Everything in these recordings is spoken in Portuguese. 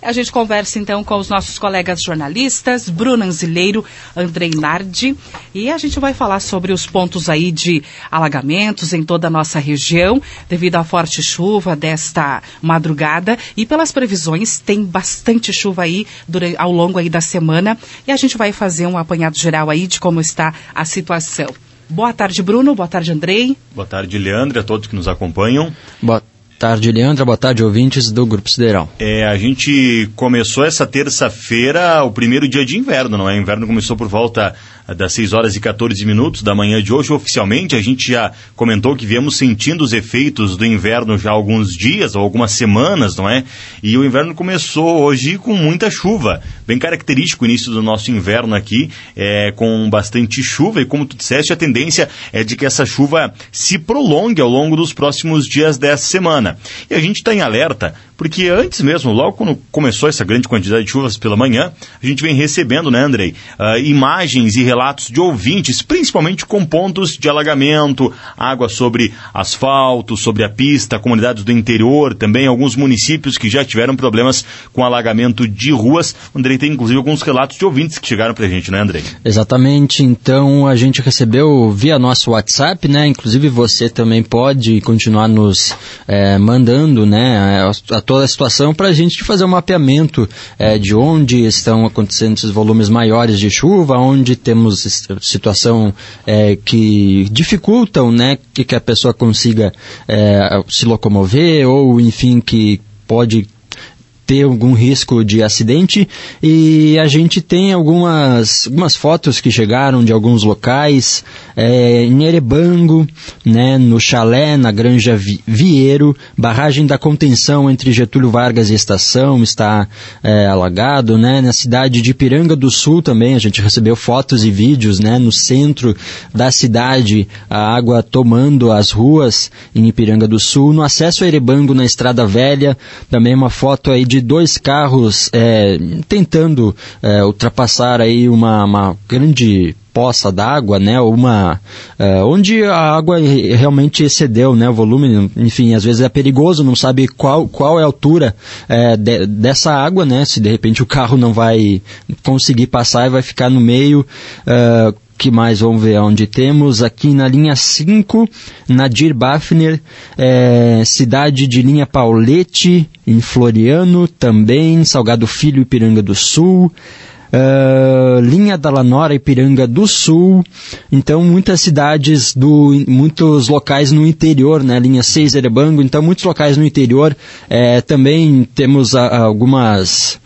A gente conversa então com os nossos colegas jornalistas, Bruno Anzileiro, Andrei Nardi, e a gente vai falar sobre os pontos aí de alagamentos em toda a nossa região, devido à forte chuva desta madrugada, e pelas previsões, tem bastante chuva aí durante, ao longo aí da semana, e a gente vai fazer um apanhado geral aí de como está a situação. Boa tarde, Bruno. Boa tarde, Andrei. Boa tarde, Leandro, a todos que nos acompanham. Boa tarde, Leandro. Boa tarde, ouvintes do Grupo Sideral. É, a gente começou essa terça-feira, o primeiro dia de inverno, não é? O inverno começou por volta das 6 horas e 14 minutos da manhã de hoje. Oficialmente, a gente já comentou que viemos sentindo os efeitos do inverno já há alguns dias ou algumas semanas, não é? E o inverno começou hoje com muita chuva. Bem característico o início do nosso inverno aqui, é, com bastante chuva. E como tu disseste, a tendência é de que essa chuva se prolongue ao longo dos próximos dias dessa semana. E a gente está em alerta, porque antes mesmo, logo quando começou essa grande quantidade de chuvas pela manhã, a gente vem recebendo, né, Andrei, uh, imagens e relatos de ouvintes, principalmente com pontos de alagamento, água sobre asfalto, sobre a pista, comunidades do interior, também alguns municípios que já tiveram problemas com alagamento de ruas. Andrei tem inclusive alguns relatos de ouvintes que chegaram para a gente, né, Andrei? Exatamente. Então a gente recebeu via nosso WhatsApp, né? Inclusive você também pode continuar nos é, mandando, né, a, a, toda a situação para a gente fazer um mapeamento é, de onde estão acontecendo esses volumes maiores de chuva, onde temos situação é, que dificultam né, que, que a pessoa consiga é, se locomover ou, enfim, que pode ter algum risco de acidente e a gente tem algumas, algumas fotos que chegaram de alguns locais é, em Erebango, né, no Chalé, na Granja Vieiro, barragem da contenção entre Getúlio Vargas e Estação está é, alagado, né, na cidade de Piranga do Sul também, a gente recebeu fotos e vídeos, né, no centro da cidade, a água tomando as ruas em Ipiranga do Sul, no acesso a Erebango na Estrada Velha, também uma foto aí de de dois carros é, tentando é, ultrapassar aí uma, uma grande poça d'água, né, uma uh, onde a água realmente excedeu, né, o volume, enfim, às vezes é perigoso, não sabe qual, qual é a altura uh, de, dessa água, né, se de repente o carro não vai conseguir passar e vai ficar no meio, uh, que mais vamos ver onde temos? Aqui na linha 5, Nadir Bafner, é, cidade de linha Paulete, em Floriano, também, Salgado Filho, Ipiranga do Sul. Uh, linha da Lanora, Ipiranga do Sul. Então, muitas cidades, do, muitos locais no interior, né? Linha 6, Erebango. Então, muitos locais no interior. É, também temos a, algumas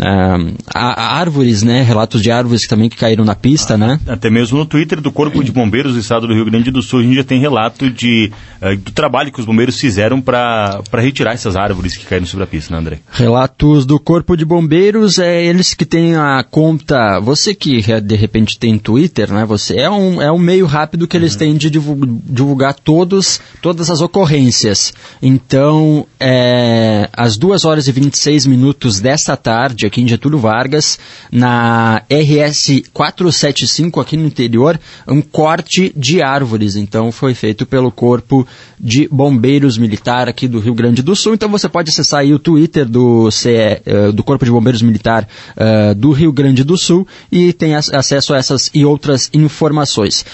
Uh, árvores, né? Relatos de árvores também que caíram na pista, ah, né? Até mesmo no Twitter do Corpo de Bombeiros do Estado do Rio Grande do Sul, a gente já tem relato de, uh, do trabalho que os bombeiros fizeram para retirar essas árvores que caíram sobre a pista, né, André? Relatos do Corpo de Bombeiros, é eles que têm a conta. Você que de repente tem Twitter, né? Você é um, é um meio rápido que eles uhum. têm de divulgar todos, todas as ocorrências. Então, é, às 2 horas e 26 minutos desta tarde, tarde aqui em Getúlio Vargas, na RS 475 aqui no interior, um corte de árvores. Então foi feito pelo Corpo de Bombeiros Militar aqui do Rio Grande do Sul. Então você pode acessar aí o Twitter do, CE, eh, do Corpo de Bombeiros Militar uh, do Rio Grande do Sul e tem acesso a essas e outras informações.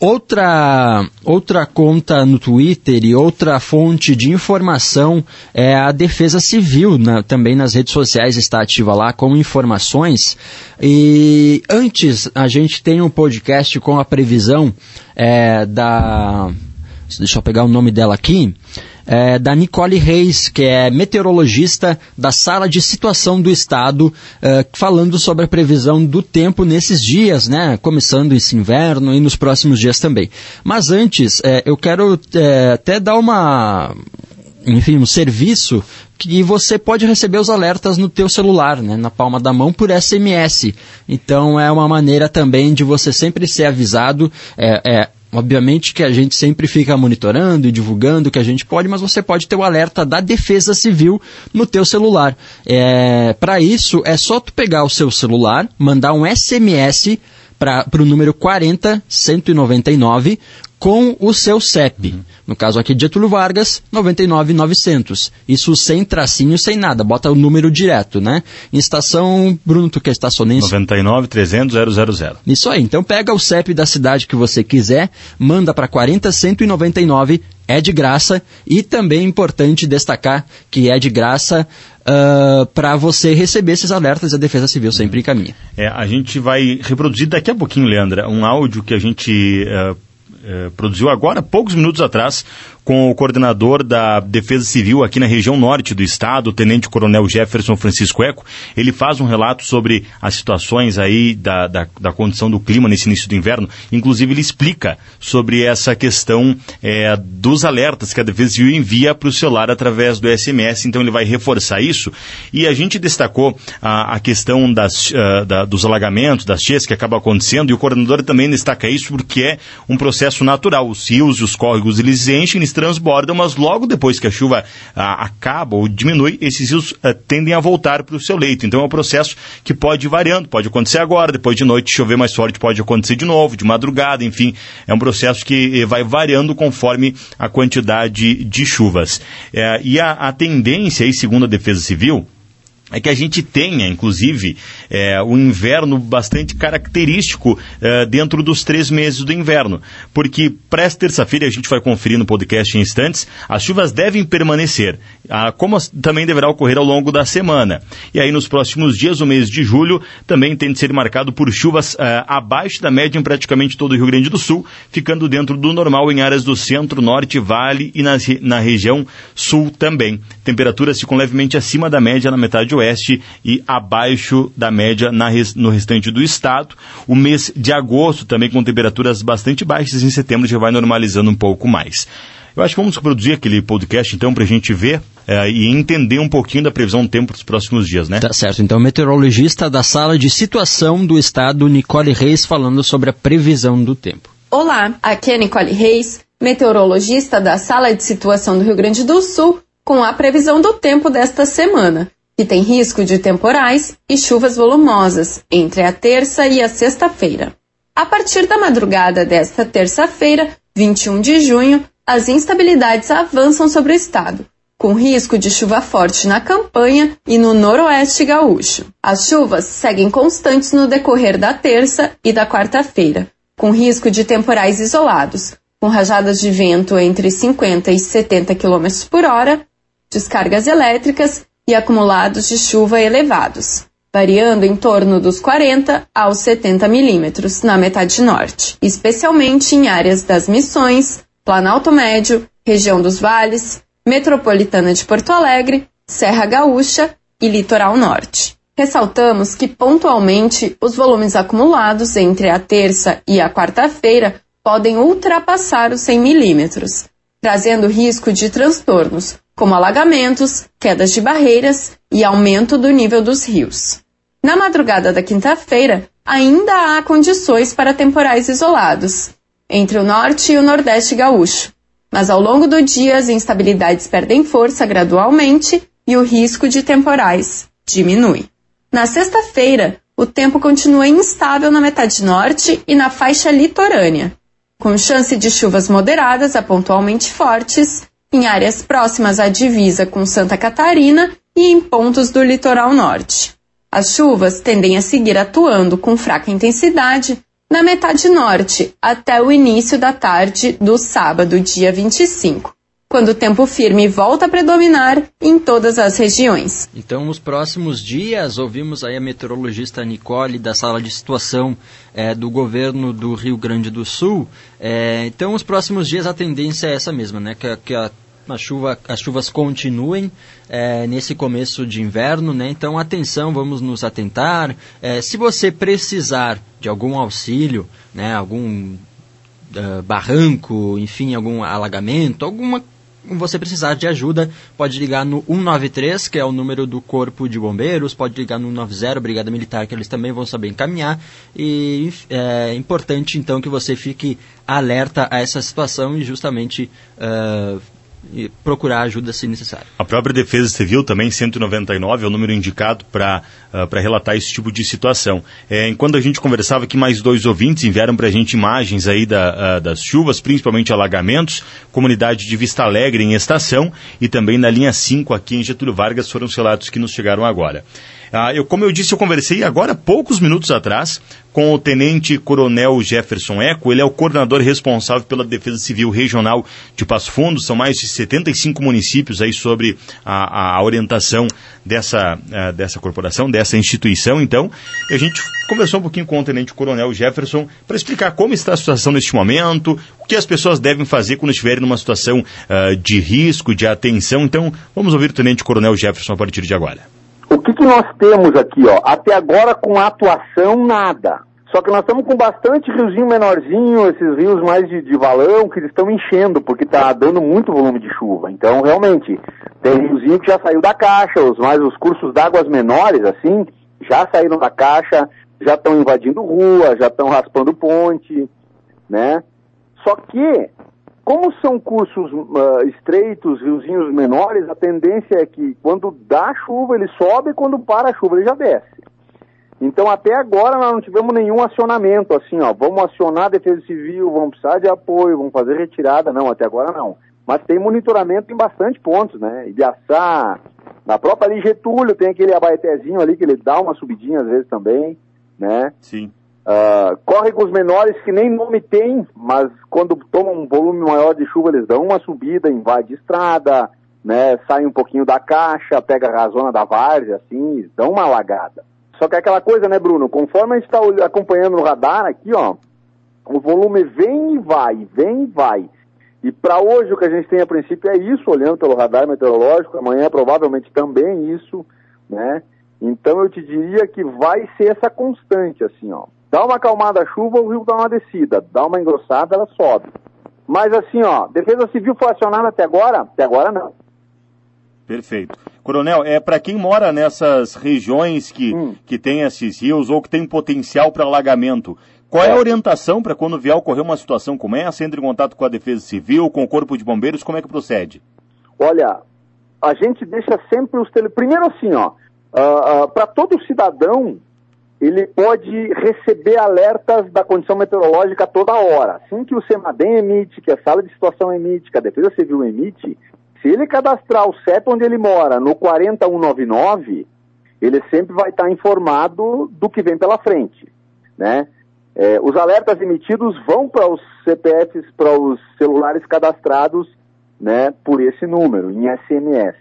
Outra, outra conta no Twitter e outra fonte de informação é a Defesa Civil, na, também nas redes sociais está ativa lá com informações. E antes a gente tem um podcast com a previsão é, da. Deixa eu pegar o nome dela aqui é, da Nicole Reis, que é meteorologista da Sala de Situação do Estado, é, falando sobre a previsão do tempo nesses dias, né? Começando esse inverno e nos próximos dias também. Mas antes, é, eu quero é, até dar uma enfim, um serviço que você pode receber os alertas no teu celular, né, na palma da mão por SMS. Então é uma maneira também de você sempre ser avisado. É, é, Obviamente que a gente sempre fica monitorando e divulgando o que a gente pode, mas você pode ter o alerta da Defesa Civil no teu celular. É, Para isso, é só tu pegar o seu celular, mandar um SMS para o número 40199 com o seu CEP. Uhum. No caso aqui de Getúlio Vargas, 99900. Isso sem tracinho, sem nada. Bota o número direto, né? Em estação, Bruno, tu que é estacionense? 99 300 000. Isso aí. Então pega o CEP da cidade que você quiser, manda para 40199, é de graça. E também é importante destacar que é de graça uh, para você receber esses alertas, a Defesa Civil sempre encaminha. É, a gente vai reproduzir daqui a pouquinho, Leandra, um áudio que a gente uh, uh, produziu agora, poucos minutos atrás, com o coordenador da Defesa Civil aqui na região norte do estado, o Tenente Coronel Jefferson Francisco Eco. Ele faz um relato sobre as situações aí da, da, da condição do clima nesse início do inverno. Inclusive, ele explica sobre essa questão é, dos alertas que a Defesa Civil envia para o celular através do SMS. Então, ele vai reforçar isso. E a gente destacou a, a questão das, uh, da, dos alagamentos, das cheias que acabam acontecendo, e o coordenador também destaca isso porque é um processo natural. Os rios e os córregos, eles enchem, eles transbordam, mas logo depois que a chuva ah, acaba ou diminui, esses rios ah, tendem a voltar para o seu leito. Então é um processo que pode ir variando, pode acontecer agora, depois de noite chover mais forte, pode acontecer de novo, de madrugada, enfim, é um processo que eh, vai variando conforme a quantidade de chuvas. É, e a, a tendência, aí, segundo a Defesa Civil, é que a gente tenha, inclusive, é, um inverno bastante característico é, dentro dos três meses do inverno. Porque para esta terça-feira, a gente vai conferir no podcast em instantes, as chuvas devem permanecer, ah, como também deverá ocorrer ao longo da semana. E aí, nos próximos dias, o mês de julho, também tem de ser marcado por chuvas é, abaixo da média em praticamente todo o Rio Grande do Sul, ficando dentro do normal em áreas do centro, norte, vale e na região sul também. Temperaturas ficam levemente acima da média na metade oeste e abaixo da média na, no restante do estado. O mês de agosto também com temperaturas bastante baixas, em setembro já vai normalizando um pouco mais. Eu acho que vamos reproduzir aquele podcast então para a gente ver é, e entender um pouquinho da previsão do tempo para os próximos dias, né? Tá certo. Então, meteorologista da sala de situação do estado, Nicole Reis, falando sobre a previsão do tempo. Olá, aqui é Nicole Reis, meteorologista da sala de situação do Rio Grande do Sul, com a previsão do tempo desta semana que tem risco de temporais e chuvas volumosas entre a terça e a sexta-feira. A partir da madrugada desta terça-feira, 21 de junho, as instabilidades avançam sobre o estado, com risco de chuva forte na campanha e no noroeste gaúcho. As chuvas seguem constantes no decorrer da terça e da quarta-feira, com risco de temporais isolados, com rajadas de vento entre 50 e 70 km por hora, descargas elétricas e acumulados de chuva elevados, variando em torno dos 40 aos 70 milímetros na metade norte, especialmente em áreas das Missões, Planalto Médio, região dos Vales, Metropolitana de Porto Alegre, Serra Gaúcha e Litoral Norte. Ressaltamos que, pontualmente, os volumes acumulados entre a terça e a quarta-feira podem ultrapassar os 100 milímetros, trazendo risco de transtornos, como alagamentos, quedas de barreiras e aumento do nível dos rios. Na madrugada da quinta-feira, ainda há condições para temporais isolados, entre o norte e o nordeste gaúcho, mas ao longo do dia as instabilidades perdem força gradualmente e o risco de temporais diminui. Na sexta-feira, o tempo continua instável na metade norte e na faixa litorânea, com chance de chuvas moderadas a pontualmente fortes em áreas próximas à divisa com Santa Catarina e em pontos do litoral norte. As chuvas tendem a seguir atuando com fraca intensidade na metade norte até o início da tarde do sábado, dia 25, quando o tempo firme volta a predominar em todas as regiões. Então, nos próximos dias, ouvimos aí a meteorologista Nicole da sala de situação é, do governo do Rio Grande do Sul. É, então, os próximos dias a tendência é essa mesma, né? Que, que a a chuva, as chuvas continuem é, nesse começo de inverno, né? Então, atenção, vamos nos atentar. É, se você precisar de algum auxílio, né? Algum uh, barranco, enfim, algum alagamento, alguma você precisar de ajuda, pode ligar no 193, que é o número do Corpo de Bombeiros, pode ligar no 90, Brigada Militar, que eles também vão saber encaminhar. E é importante, então, que você fique alerta a essa situação e justamente uh, procurar ajuda se necessário. A própria Defesa Civil também, 199, é o número indicado para uh, relatar esse tipo de situação. É, enquanto a gente conversava aqui, mais dois ouvintes enviaram para a gente imagens aí da, uh, das chuvas, principalmente alagamentos, comunidade de Vista Alegre em estação e também na linha 5 aqui em Getúlio Vargas foram os relatos que nos chegaram agora. Ah, eu, como eu disse, eu conversei agora, poucos minutos atrás, com o Tenente Coronel Jefferson Eco. Ele é o coordenador responsável pela Defesa Civil Regional de Passo Fundo. São mais de 75 municípios aí sobre a, a orientação dessa, uh, dessa corporação, dessa instituição. Então, a gente conversou um pouquinho com o Tenente Coronel Jefferson para explicar como está a situação neste momento, o que as pessoas devem fazer quando estiverem numa situação uh, de risco, de atenção. Então, vamos ouvir o Tenente Coronel Jefferson a partir de agora. Que nós temos aqui, ó? Até agora com atuação, nada. Só que nós estamos com bastante riozinho menorzinho, esses rios mais de, de valão, que eles estão enchendo, porque está dando muito volume de chuva. Então, realmente, tem riozinho que já saiu da caixa, os mais os cursos d'águas menores, assim, já saíram da caixa, já estão invadindo rua, já estão raspando ponte, né? Só que como são cursos uh, estreitos, riozinhos menores, a tendência é que quando dá chuva ele sobe e quando para a chuva ele já desce. Então até agora nós não tivemos nenhum acionamento assim, ó, vamos acionar a Defesa Civil, vamos precisar de apoio, vamos fazer retirada, não, até agora não. Mas tem monitoramento em bastante pontos, né? Ibiaçá, na própria ali Getúlio tem aquele abaetezinho ali que ele dá uma subidinha às vezes também, né? Sim. Uh, córregos menores que nem nome tem, mas quando tomam um volume maior de chuva, eles dão uma subida, invade estrada, né, sai um pouquinho da caixa, pega a zona da várzea, assim, dão uma alagada. Só que é aquela coisa, né, Bruno? Conforme a gente está acompanhando no radar aqui, ó, o volume vem e vai, vem e vai. E para hoje o que a gente tem a princípio é isso, olhando pelo radar meteorológico, amanhã provavelmente também isso, né? Então eu te diria que vai ser essa constante, assim, ó. Dá uma acalmada a chuva, o rio dá uma descida. Dá uma engrossada, ela sobe. Mas assim, ó, Defesa Civil foi acionada até agora? Até agora não. Perfeito. Coronel, é para quem mora nessas regiões que, hum. que tem esses rios ou que tem potencial para alagamento, qual é a é. orientação para quando vier ocorrer uma situação como essa? Entre em contato com a Defesa Civil, com o Corpo de Bombeiros, como é que procede? Olha, a gente deixa sempre os tele... Primeiro assim, ó, uh, uh, para todo cidadão ele pode receber alertas da condição meteorológica toda hora. Assim que o CEMADEM emite, que a sala de situação emite, que a Defesa Civil emite, se ele cadastrar o CEP onde ele mora no 40199, ele sempre vai estar informado do que vem pela frente, né? É, os alertas emitidos vão para os CPFs, para os celulares cadastrados, né, por esse número, em SMS.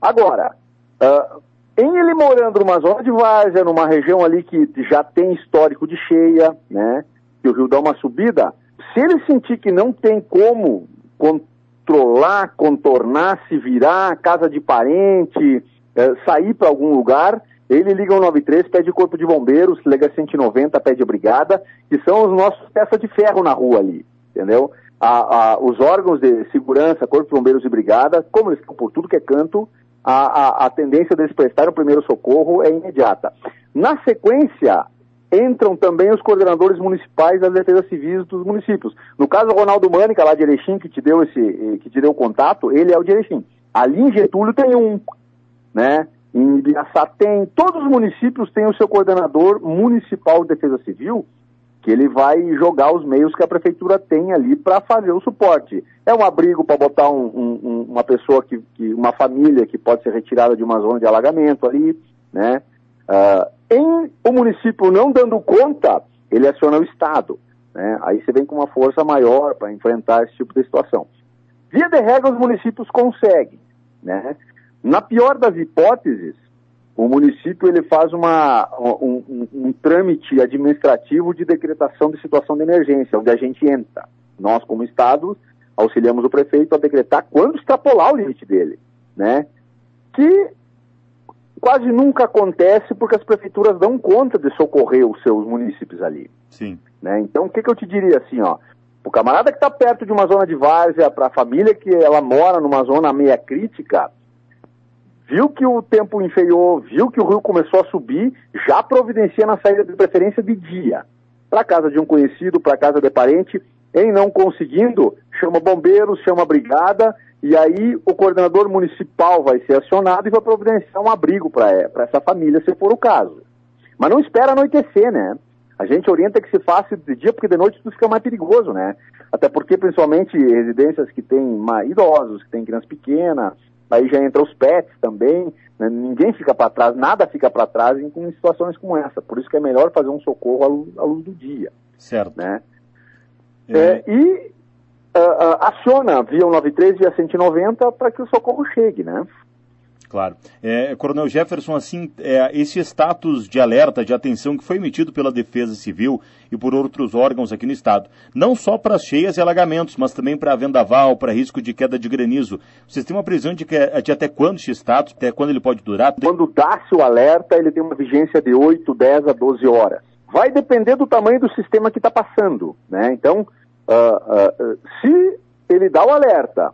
Agora, uh, em ele morando numa zona de várzea, numa região ali que já tem histórico de cheia, né? Que o rio dá uma subida, se ele sentir que não tem como controlar, contornar, se virar, casa de parente, é, sair para algum lugar, ele liga o 93, pede corpo de bombeiros, liga 190, pede brigada, que são os nossos peças de ferro na rua ali, entendeu? A, a, os órgãos de segurança, corpo de bombeiros e brigada, como eles estão por tudo que é canto, a, a, a tendência deles prestarem o primeiro socorro é imediata. Na sequência, entram também os coordenadores municipais das defesas civis dos municípios. No caso, Ronaldo Mânica, lá de Erechim, que te deu esse, eh, que te deu o contato, ele é o de Erechim. Ali em Getúlio tem um, né? Em Ibiaçá tem, todos os municípios têm o seu coordenador municipal de defesa civil, que ele vai jogar os meios que a prefeitura tem ali para fazer o suporte. É um abrigo para botar um, um, uma pessoa que, que, uma família que pode ser retirada de uma zona de alagamento ali, né? Uh, em o município não dando conta, ele aciona o Estado. Né? Aí você vem com uma força maior para enfrentar esse tipo de situação. Via de regra, os municípios conseguem. Né? Na pior das hipóteses, o município ele faz uma, um, um, um, trâmite administrativo de decretação de situação de emergência, onde a gente entra. Nós, como Estado, auxiliamos o prefeito a decretar quando extrapolar o limite dele, né? Que quase nunca acontece porque as prefeituras dão conta de socorrer os seus municípios ali. Sim. Né? Então, o que, que eu te diria assim, ó? O camarada que está perto de uma zona de várzea, para a família que ela mora numa zona meia crítica, viu que o tempo enfeiou, viu que o rio começou a subir, já providencia na saída de preferência de dia. Para casa de um conhecido, para casa de parente, em não conseguindo, chama bombeiros, chama brigada E aí o coordenador municipal vai ser acionado e vai providenciar um abrigo para essa família, se for o caso. Mas não espera anoitecer, né? A gente orienta que se faça de dia, porque de noite tudo fica mais perigoso, né? Até porque, principalmente, residências que têm idosos, que têm criança pequena, aí já entra os pets também, né? ninguém fica para trás, nada fica para trás em, em, situações como essa. Por isso que é melhor fazer um socorro à luz, à luz do dia. Certo. Né? É. É, e uh, uh, aciona via 193, via 190 para que o socorro chegue, né? Claro. É, Coronel Jefferson, assim, é, esse status de alerta, de atenção que foi emitido pela Defesa Civil e por outros órgãos aqui no Estado, não só para cheias e alagamentos, mas também para vendaval, para risco de queda de granizo. Vocês têm uma previsão de, que, de até quando esse status, até quando ele pode durar? Quando dá-se o alerta, ele tem uma vigência de 8, 10 a 12 horas. Vai depender do tamanho do sistema que está passando, né? Então, uh, uh, se ele dá o alerta,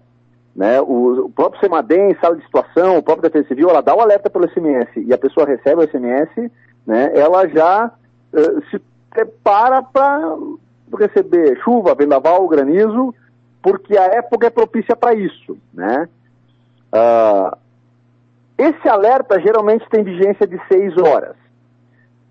né, o, o próprio SEMADEM, sala de situação, o próprio Defesa Civil, ela dá o alerta pelo SMS e a pessoa recebe o SMS, né, ela já uh, se prepara para receber chuva, vendaval, granizo, porque a época é propícia para isso. Né? Uh, esse alerta geralmente tem vigência de 6 horas.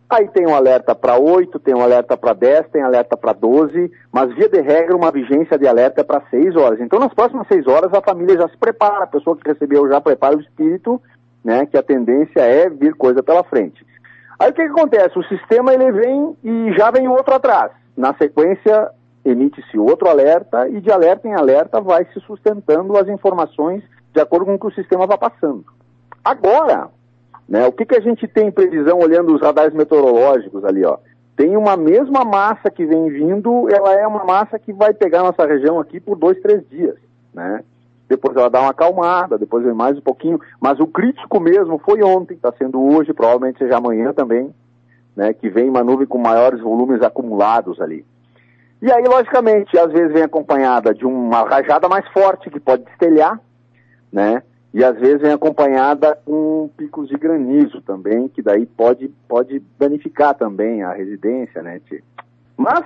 Aí tem um alerta para 8, tem um alerta para 10, tem alerta para 12, mas via de regra uma vigência de alerta é para 6 horas. Então nas próximas 6 horas a família já se prepara, a pessoa que recebeu já prepara o espírito, né, que a tendência é vir coisa pela frente. Aí o que, que acontece? O sistema ele vem e já vem outro atrás. Na sequência emite-se outro alerta e de alerta em alerta vai se sustentando as informações de acordo com o que o sistema vai passando. Agora, né? O que, que a gente tem em previsão olhando os radares meteorológicos ali? Ó? Tem uma mesma massa que vem vindo, ela é uma massa que vai pegar nossa região aqui por dois, três dias. Né? Depois ela dá uma acalmada, depois vem mais um pouquinho. Mas o crítico mesmo foi ontem, está sendo hoje, provavelmente seja amanhã também, né? que vem uma nuvem com maiores volumes acumulados ali. E aí, logicamente, às vezes vem acompanhada de uma rajada mais forte que pode destelhar, né? E às vezes vem acompanhada com picos de granizo também, que daí pode, pode danificar também a residência, né, tia? Mas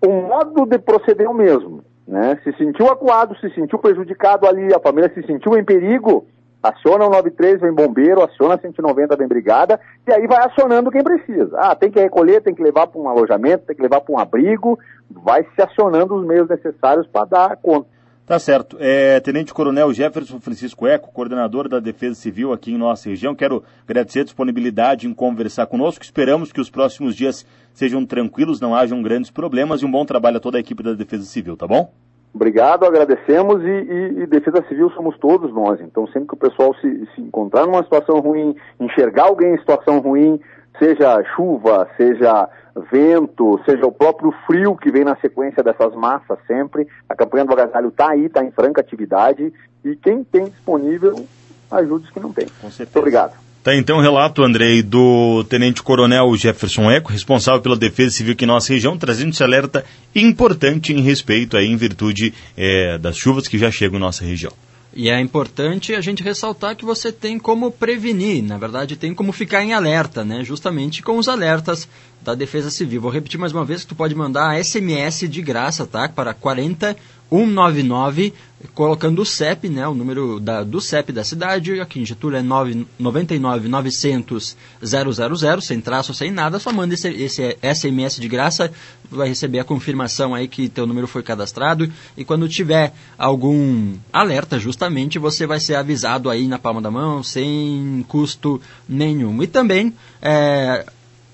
o modo de proceder é o mesmo, né? Se sentiu acuado, se sentiu prejudicado ali, a família se sentiu em perigo, aciona o 93, vem bombeiro, aciona a 190, vem brigada, e aí vai acionando quem precisa. Ah, tem que recolher, tem que levar para um alojamento, tem que levar para um abrigo, vai se acionando os meios necessários para dar conta. Tá certo. É, Tenente Coronel Jefferson Francisco Eco, coordenador da Defesa Civil aqui em nossa região, quero agradecer a disponibilidade em conversar conosco. Esperamos que os próximos dias sejam tranquilos, não hajam grandes problemas e um bom trabalho a toda a equipe da Defesa Civil, tá bom? Obrigado, agradecemos e, e, e, Defesa Civil somos todos nós. Então, sempre que o pessoal se, se encontrar numa situação ruim, enxergar alguém em situação ruim, seja chuva, seja vento, seja o próprio frio que vem na sequência dessas massas sempre. A campanha do agasalho está aí, está em franca atividade e quem tem disponível, ajude os que não tem. Com certeza. Muito obrigado. Tá então o relato, Andrei, do Tenente Coronel Jefferson Eco, responsável pela Defesa Civil aqui em nossa região, trazendo esse alerta importante em respeito aí, em virtude é, das chuvas que já chegam em nossa região. E é importante a gente ressaltar que você tem como prevenir, na verdade tem como ficar em alerta, né? Justamente com os alertas da Defesa Civil. Vou repetir mais uma vez que tu pode mandar SMS de graça, tá? Para 40 199, colocando o CEP, né, o número da, do CEP da cidade, aqui em Getúlio é 99 900 000, sem traço, sem nada, só manda esse, esse SMS de graça, vai receber a confirmação aí que teu número foi cadastrado, e quando tiver algum alerta, justamente, você vai ser avisado aí na palma da mão, sem custo nenhum. E também, é,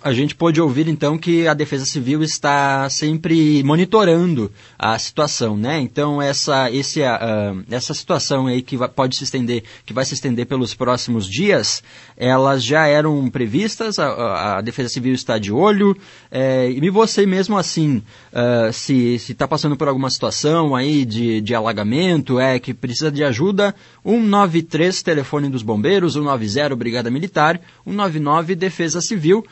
a gente pôde ouvir então que a Defesa Civil está sempre monitorando a situação, né? Então essa esse, uh, essa situação aí que vai, pode se estender, que vai se estender pelos próximos dias, elas já eram previstas. A, a Defesa Civil está de olho é, e você mesmo assim, uh, se está passando por alguma situação aí de, de alagamento, é que precisa de ajuda, 193 telefone dos bombeiros, 190 Brigada Militar, 199 Defesa Civil